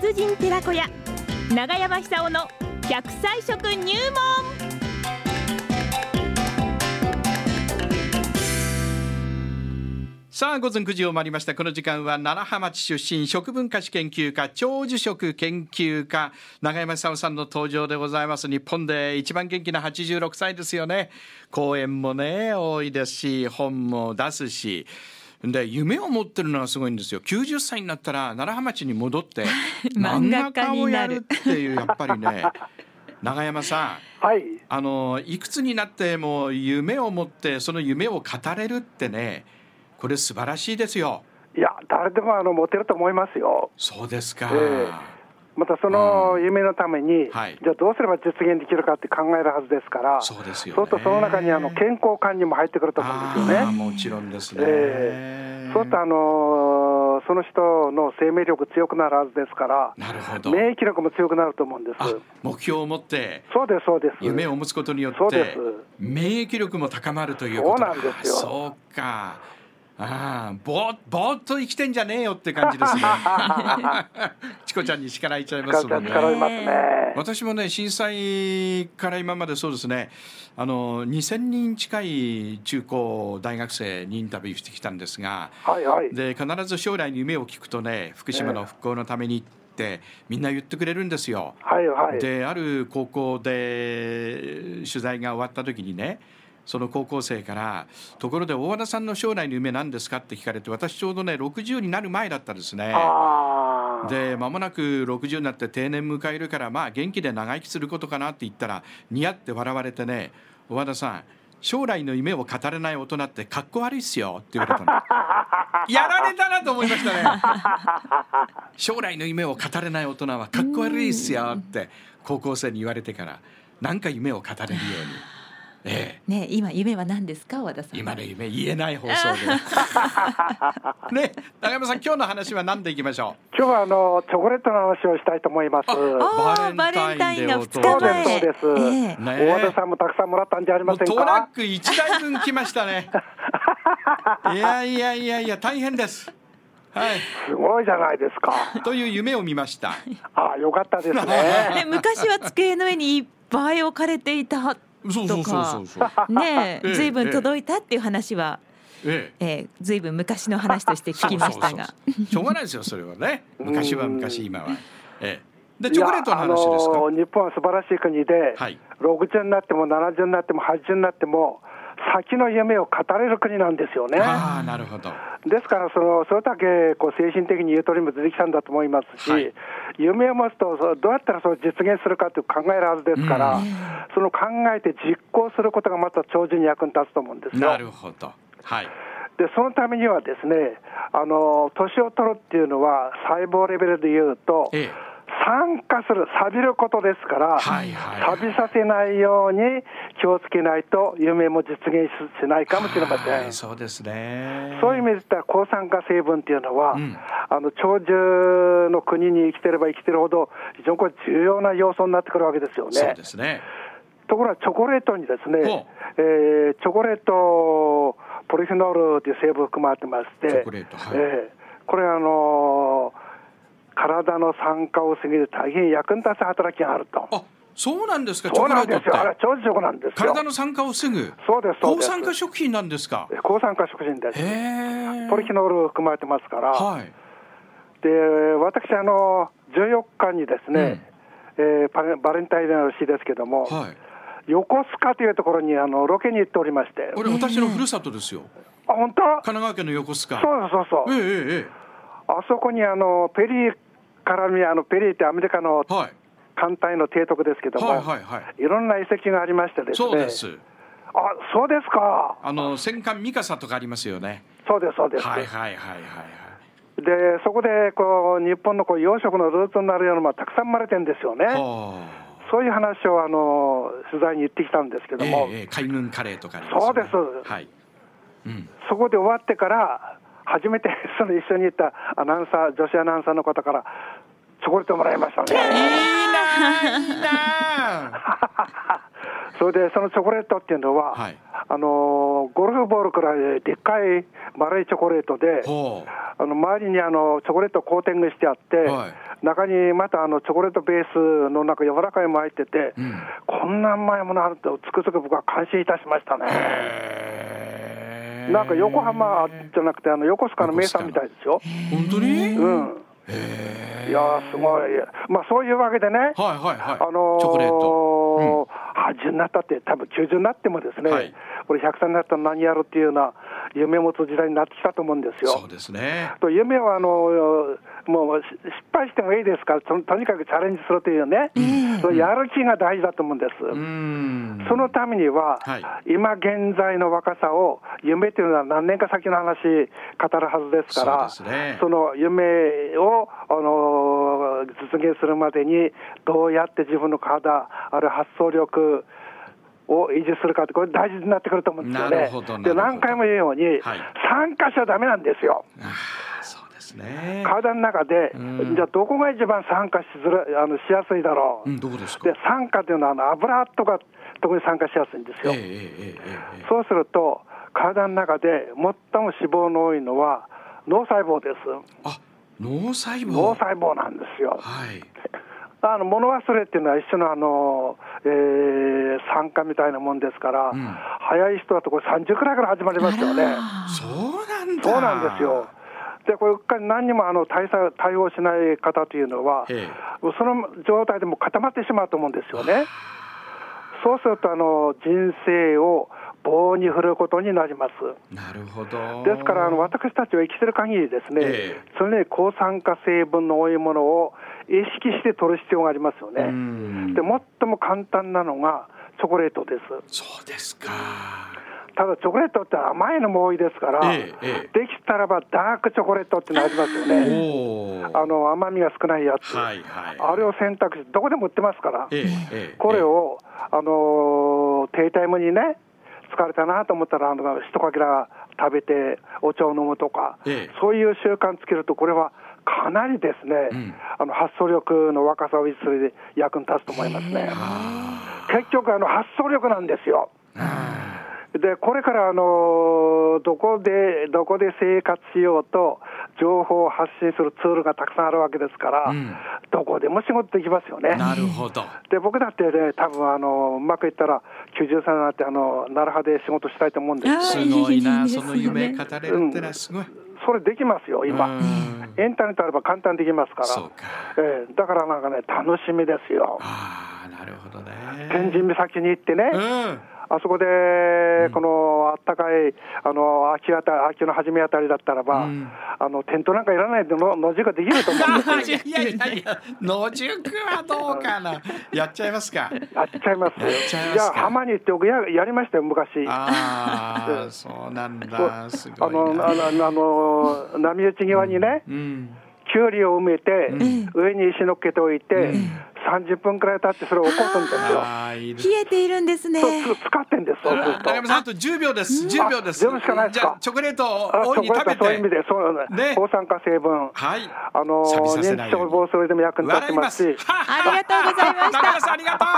達人寺子屋長山久夫の100歳食入門。さあ午前9時を回りました。この時間は奈良浜町出身食文化史研究家長寿食研究家永山久夫さんの登場でございます。日本で一番元気な86歳ですよね。講演もね多いですし本も出すし。で夢を持ってるのがすごいんですよ90歳になったら奈良浜町に戻って 漫画家をやるっていうやっぱりね永山さん、はい、あのいくつになっても夢を持ってその夢を語れるってねこれ素晴らしいですよ。いや、誰でもあの持てると思いますよ。そうですか。えー、またその夢のために、うんはい、じゃあどうすれば実現できるかって考えるはずですから、そうですよ、ね、そうするとその中にあの健康管理も入ってくると思うんですよね。もちろんですね。えー、そうするとあのー、その人の生命力強くなるはずですから、なるほど免疫力も強くなると思うんです。目標を持って、そうですそうです。夢を持つことによって、免疫力も高まるということそうなんですよ。そうか。ああぼぼーっと生きてんじゃねえよって感じですね。チコちゃんに叱られちゃいますもんね。私もね震災から今までそうですね。あの2000人近い中高大学生にインタビューしてきたんですが、はいはい、で必ず将来に夢を聞くとね福島の復興のためにってみんな言ってくれるんですよ。はいはい、である高校で取材が終わった時にねその高校生から「ところで大和田さんの将来の夢何ですか?」って聞かれて私ちょうどね60になる前だったですね。で間もなく60になって定年迎えるからまあ元気で長生きすることかなって言ったら似合って笑われてね「大和田さん将来の夢を語れない大人ってかっこ悪いっすよ」って言われたの。やられたなと思いましたね。将来の夢を語れない大人はかっこ悪いっすよって高校生に言われてからなんか夢を語れるように。ええ、ね今夢は何ですか？和田さん。今の夢言えない放送で。ね長山さん今日の話は何でいきましょう？今日はあのチョコレートの話をしたいと思います。バレンタインの2日前。そうですそうです、えー、ね、和田さんもたくさんもらったんじゃありませんか？トラック1台分来ましたね。いやいやいやいや大変です。はい、すごいじゃないですか。という夢を見ました。ああ、よかったです ね。昔は机の上にいっぱい置かれていたとか。ねずいぶん届いたっていう話は。ええ。えー、ずいぶん昔の話として聞きましたが。しょうがないですよそれはね。昔は昔今は、ええ、でチョコレートの話ですか、あのー、日本は素晴らしい国で、はい、60になっても70になっても80になっても先の夢を語れる国なんですよね。あなるほど。ですからその、それだけこう精神的にゆとりも出てきたんだと思いますし、はい、夢を持つと、どうやったらそ実現するかという考えるはずですから、うん、その考えて実行することがまた長寿に役に立つと思うんですよ。なるほど、はい。でそのためにはですねあの年を取るっていうのは細胞レベルでいうと、ええ酸化する、錆びることですから、はいはいはい、錆びさせないように気をつけないと、夢も実現しないかもしれません。そうですね。そういう意味で言ったら、抗酸化成分っていうのは、うん、あの長寿の国に生きてれば生きてるほど、非常にこれ、重要な要素になってくるわけですよね。そうですね。ところが、チョコレートにですね、えー、チョコレート、ポリフェノールという成分含まれてまして、チョコレートはい、えー、これ、あのー体の酸化を防げる大変役に立つ働きがあると。あそうなんですか、そうなんですよ、あれ、長寿食なんです体の酸化を防ぐ、そうです、抗酸化食品なんですか。抗酸化食品です。ポリフェノール含まれてますから。はい、で、私、あの、14日にですね、うん、えー、バレンタインデーの日ですけども、はい、横須賀というところにあのロケに行っておりまして。これ、私のふるさとですよ。あ、本当？神奈川県の横須賀。そうそうそう。ええええ。あそこにあのペリー絡みあのペリーってアメリカの艦隊の提督ですけども、はいはいはい、いろんな遺跡がありましてですね。そうです。あ、そうですか。あの戦艦ミカサとかありますよね。そうですそうです。はいはいはいはい。でそこでこう日本のこう養殖のルーツになるようなものたくさん生まれてるんですよね。そういう話をあの取材に行ってきたんですけども、えー、海軍カレーとか、ね、そうです。はい。うん、そこで終わってから初めてその一緒に行ったアナウンサー女子アナウンサーの方からチョコレートもらいましたね。いいな、いいな。それでそのチョコレートっていうのは、はい、あのゴルフボールくらいでっかい丸いチョコレートで、あの周りにあのチョコレートコーティングしてあって、はい、中にまたあのチョコレートベースの中、柔らかいも入ってて、うん、こんな甘いものあると、つくづく僕は感心いたしましたね。なんか横浜じゃなくて、あの横須賀の名産みたいですよ。本当に、うんいやすごい、まあ、そういうわけでね、はいはいはい、あのー、チョコレート、うん、80になったって、多分90になってもですね、はい、これ100歳になったら何やるっていうような夢持つ時代になってきたと思うんですよ。そうですね。と夢はあのもう失敗してもいいですからと、とにかくチャレンジするというね、そのやる気が大事だと思うんです。そのためには、はい、今現在の若さを、夢というのは何年か先の話、語るはずですから、そ、ね,、の夢をあの実現するまでに、どうやって自分の体、あるいは発想力、を維持するかって、これ大事になってくると思うんですよね。で何回も言うように、はい、参加しちゃだめなんですよ。ね、体の中で、うん、じゃあどこが一番酸化しづらあのしやすいだろう、うん、どこですか？で酸化というのはあの油とか特に酸化しやすいんですよ、えーえーえー、そうすると体の中で最も脂肪の多いのは脳細胞です。あ脳細胞。脳細胞なんですよ、はいあの物忘れっていうのは一緒のあの、えー、酸化みたいなもんですから、うん、早い人だとこれ30くらいから始まりますよね。そうなんだそうなんですよ。でこれ何にもあの対策対応しない方というのは、その状態でも固まってしまうと思うんですよね。そうするとあの人生を棒に振ることになります。なるほどですからあの私たちは生きてる限りですね、えー、常に抗酸化成分の多いものを意識して取る必要がありますよね。で最も簡単なのがチョコレートです。そうですか。ただチョコレートって甘いのも多いですから、ええ、できたらばダークチョコレートってのありますよね、あの甘みが少ないやつ、はいはい、あれを選択して、どこでも売ってますから、え、これを、あのー、テイタイムにね、疲れたなと思ったら、あの一かけら食べて、お茶を飲むとか、そういう習慣つけると、これはかなりですね、うん、あの発想力の若さを維持するで役に立つと思いますね。結局あの発想力なんですよ。でこれからあのどこでどこで生活しようと情報を発信するツールがたくさんあるわけですから、うん、どこでも仕事できますよね。なるほど。で僕だってね、多分あのうまくいったら、90歳になってあの奈良派で仕事したいと思うんですすごいな、その夢語れるってのはすごい。うん。それできますよ、今、インターネットあれば簡単にできますから、か。えー、だからなんかね、楽しみですよ。あなるほどね。天神岬に行ってね、うん。あそこで、このあったかいあの秋あた秋の初めあたりだったらば、うん、あのテントなんかいらないでの野宿ができると思うんです いやいやいや野宿はどうかな。やっちゃいますか。やっちゃいます。じゃあ浜に行って僕ややりましたよ昔。ああそうなんだ。すごいあのあのあの波打ち際にね、うん。うん。きゅうりを埋めて、上に石のっけておいて、30分くらい経ってそれを起こすんですよ。冷えているんですね。使ってんです。そうすると。中山さんあと10秒です。10秒です。10秒しかないですか？チョコレートを大いに食べて。そういう意味で、そうね。抗酸化成分。はい。あの認知症防止でも役に立ってますし。ありがとうございました。中山さんありがとう。